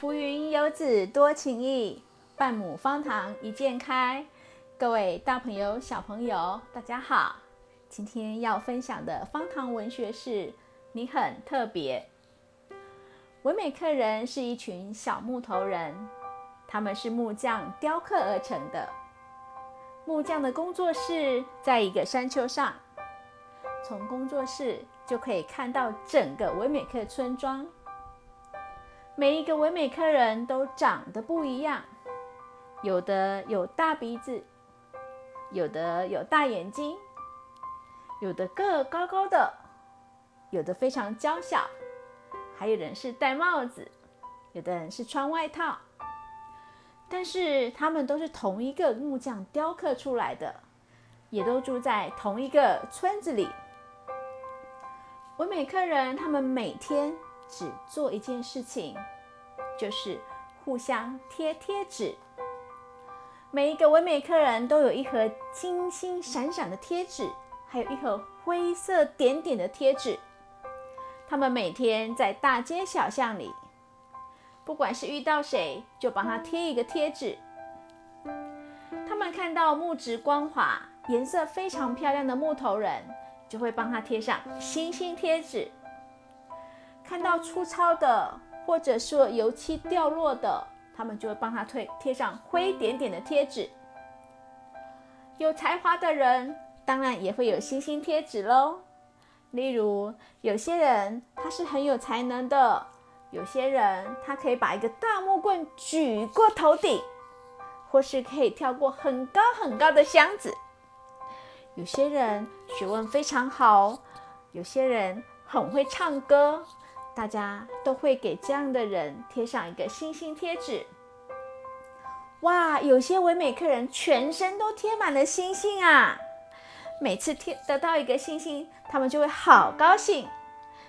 浮云游子多情意，半亩方塘一鉴开。各位大朋友、小朋友，大家好！今天要分享的方塘文学是《你很特别》。唯美客人是一群小木头人，他们是木匠雕刻而成的。木匠的工作室在一个山丘上，从工作室就可以看到整个唯美客村庄。每一个唯美客人都长得不一样，有的有大鼻子，有的有大眼睛，有的个高高的，有的非常娇小，还有人是戴帽子，有的人是穿外套。但是他们都是同一个木匠雕刻出来的，也都住在同一个村子里。唯美客人他们每天。只做一件事情，就是互相贴贴纸。每一个唯美客人都有一盒金星闪闪的贴纸，还有一盒灰色点点的贴纸。他们每天在大街小巷里，不管是遇到谁，就帮他贴一个贴纸。他们看到木质光滑、颜色非常漂亮的木头人，就会帮他贴上星星贴纸。看到粗糙的，或者说油漆掉落的，他们就会帮他贴贴上灰点点的贴纸。有才华的人当然也会有星星贴纸喽。例如，有些人他是很有才能的，有些人他可以把一个大木棍举过头顶，或是可以跳过很高很高的箱子。有些人学问非常好，有些人很会唱歌。大家都会给这样的人贴上一个星星贴纸。哇，有些唯美客人全身都贴满了星星啊！每次贴得到一个星星，他们就会好高兴。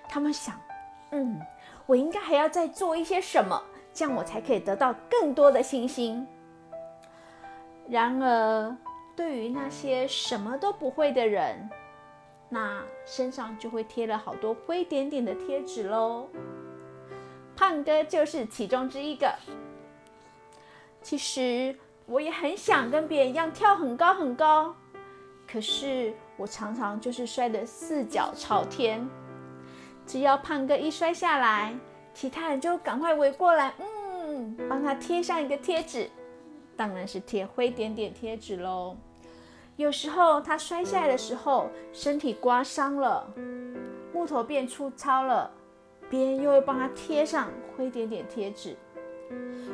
他们想，嗯，我应该还要再做一些什么，这样我才可以得到更多的星星。然而，对于那些什么都不会的人，那身上就会贴了好多灰点点的贴纸喽。胖哥就是其中之一个。其实我也很想跟别人一样跳很高很高，可是我常常就是摔得四脚朝天。只要胖哥一摔下来，其他人就赶快围过来，嗯，帮他贴上一个贴纸，当然是贴灰点点贴纸喽。有时候他摔下来的时候，身体刮伤了，木头变粗糙了，别人又会帮他贴上灰点点贴纸。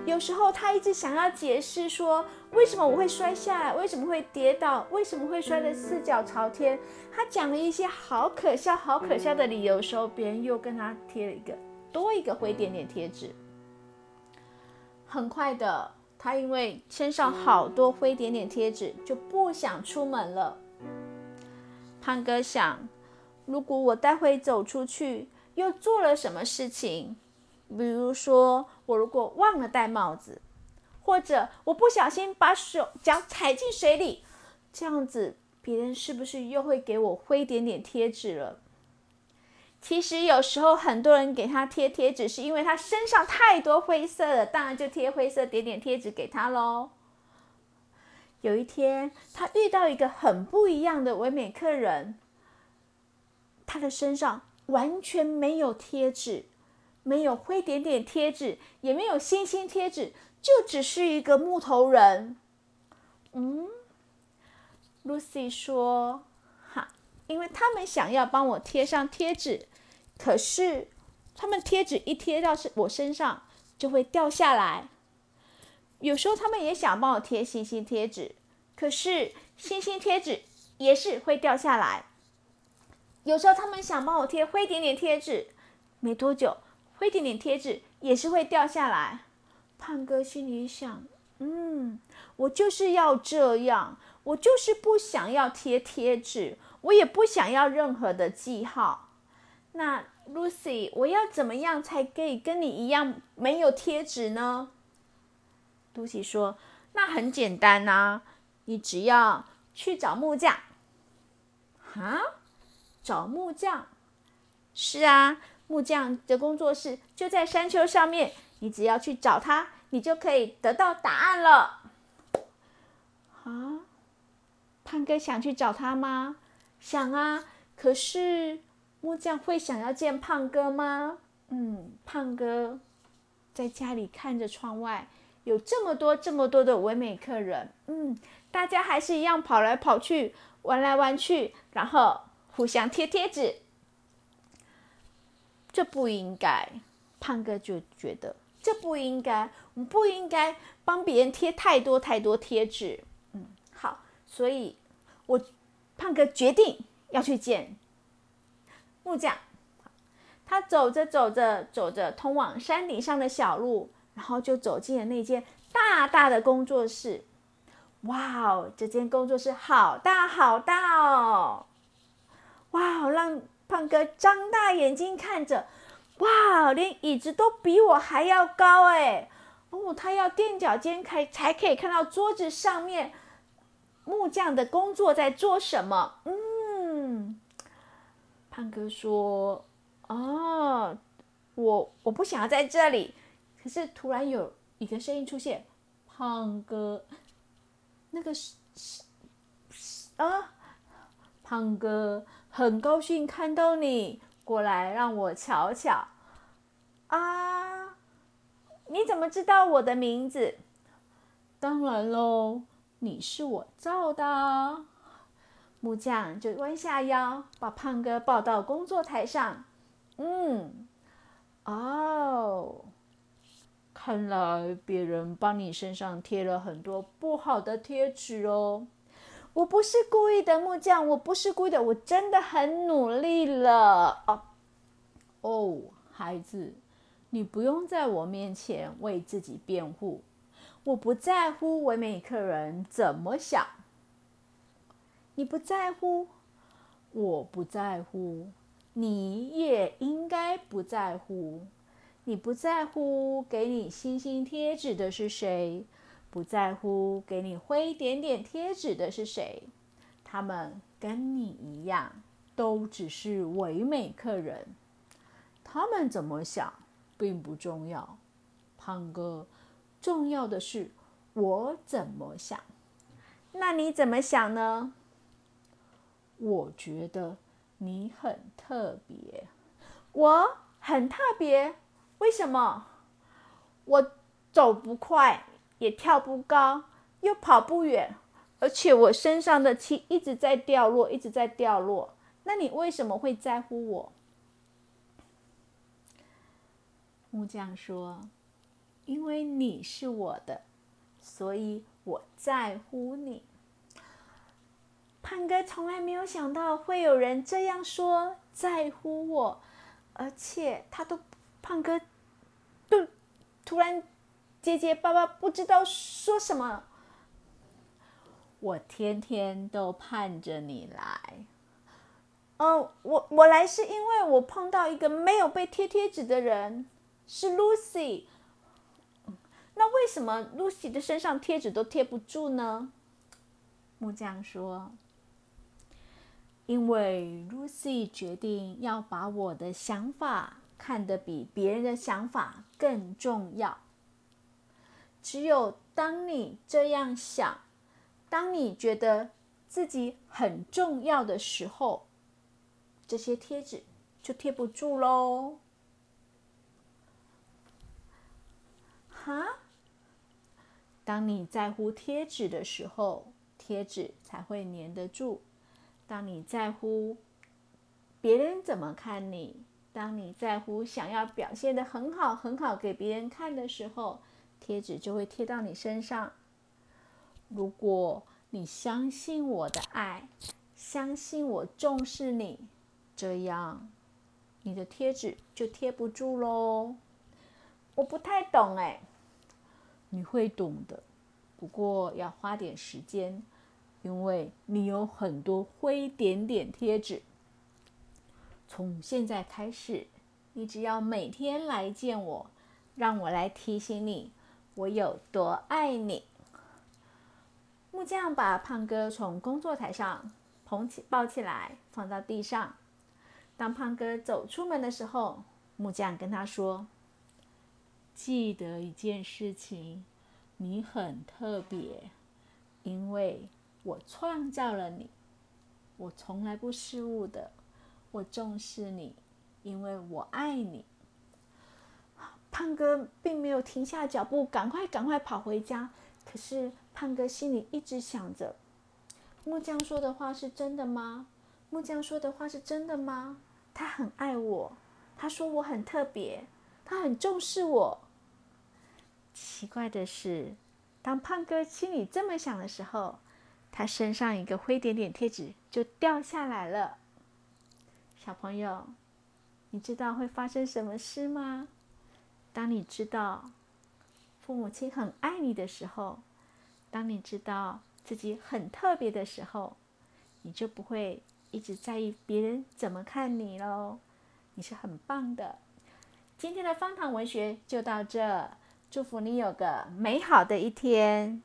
有时候他一直想要解释说，为什么我会摔下来，为什么会跌倒，为什么会摔得四脚朝天。他讲了一些好可笑、好可笑的理由时候，别人又跟他贴了一个多一个灰点点贴纸。很快的。他因为身上好多灰点点贴纸，就不想出门了。胖哥想，如果我待会走出去，又做了什么事情，比如说我如果忘了戴帽子，或者我不小心把手脚踩进水里，这样子别人是不是又会给我灰点点贴纸了？其实有时候很多人给他贴贴纸，是因为他身上太多灰色了，当然就贴灰色点点贴纸给他喽。有一天，他遇到一个很不一样的唯美客人，他的身上完全没有贴纸，没有灰点点贴纸，也没有星星贴纸，就只是一个木头人。嗯，Lucy 说：“，因为他们想要帮我贴上贴纸。”可是，他们贴纸一贴到身我身上就会掉下来。有时候他们也想帮我贴星星贴纸，可是星星贴纸也是会掉下来。有时候他们想帮我贴灰点点贴纸，没多久灰点点贴纸也是会掉下来。胖哥心里想：嗯，我就是要这样，我就是不想要贴贴纸，我也不想要任何的记号。那 Lucy，我要怎么样才可以跟你一样没有贴纸呢？Lucy 说：“那很简单呐，你只要去找木匠。”哈，找木匠？是啊，木匠的工作室就在山丘上面，你只要去找他，你就可以得到答案了。啊，胖哥想去找他吗？想啊。可是木匠会想要见胖哥吗？嗯，胖哥在家里看着窗外，有这么多这么多的唯美客人。嗯，大家还是一样跑来跑去，玩来玩去，然后互相贴贴纸。这不应该，胖哥就觉得这不应该，我们不应该帮别人贴太多太多贴纸。嗯，好，所以我胖哥决定要去见木匠。他走着走着走着，通往山顶上的小路，然后就走进了那间大大的工作室。哇哦，这间工作室好大好大哦！哇哦，让。胖哥张大眼睛看着，哇，连椅子都比我还要高哎！哦，他要垫脚尖开才可以看到桌子上面木匠的工作在做什么。嗯，胖哥说：“哦，我我不想要在这里。”可是突然有一个声音出现，胖哥，那个是是啊，胖哥。很高兴看到你过来，让我瞧瞧。啊，你怎么知道我的名字？当然喽，你是我造的。木匠就弯下腰，把胖哥抱到工作台上。嗯，哦，看来别人帮你身上贴了很多不好的贴纸哦。我不是故意的，木匠，我不是故意的，我真的很努力了。哦，哦，孩子，你不用在我面前为自己辩护，我不在乎唯美客人怎么想。你不在乎，我不在乎，你也应该不在乎。你不在乎给你星星贴纸的是谁？不在乎给你灰点点贴纸的是谁？他们跟你一样，都只是唯美客人。他们怎么想并不重要，胖哥，重要的是我怎么想。那你怎么想呢？我觉得你很特别。我很特别？为什么？我走不快。也跳不高，又跑不远，而且我身上的气一直在掉落，一直在掉落。那你为什么会在乎我？木匠说：“因为你是我的，所以我在乎你。”胖哥从来没有想到会有人这样说，在乎我，而且他都胖哥，都突然。结结巴巴，不知道说什么。我天天都盼着你来。嗯，我我来是因为我碰到一个没有被贴贴纸的人，是 Lucy。那为什么 Lucy 的身上贴纸都贴不住呢？木匠说：“因为 Lucy 决定要把我的想法看得比别人的想法更重要。”只有当你这样想，当你觉得自己很重要的时候，这些贴纸就贴不住喽。哈？当你在乎贴纸的时候，贴纸才会粘得住；当你在乎别人怎么看你，当你在乎想要表现的很好很好给别人看的时候。贴纸就会贴到你身上。如果你相信我的爱，相信我重视你，这样你的贴纸就贴不住喽。我不太懂哎，你会懂的，不过要花点时间，因为你有很多灰点点贴纸。从现在开始，你只要每天来见我，让我来提醒你。我有多爱你？木匠把胖哥从工作台上捧起、抱起来，放到地上。当胖哥走出门的时候，木匠跟他说：“记得一件事情：你很特别，因为我创造了你。我从来不失误的，我重视你，因为我爱你。胖哥并没有停下脚步，赶快赶快跑回家。可是胖哥心里一直想着：木匠说的话是真的吗？木匠说的话是真的吗？他很爱我，他说我很特别，他很重视我。奇怪的是，当胖哥心里这么想的时候，他身上一个灰点点贴纸就掉下来了。小朋友，你知道会发生什么事吗？当你知道父母亲很爱你的时候，当你知道自己很特别的时候，你就不会一直在意别人怎么看你喽。你是很棒的。今天的方糖文学就到这，祝福你有个美好的一天。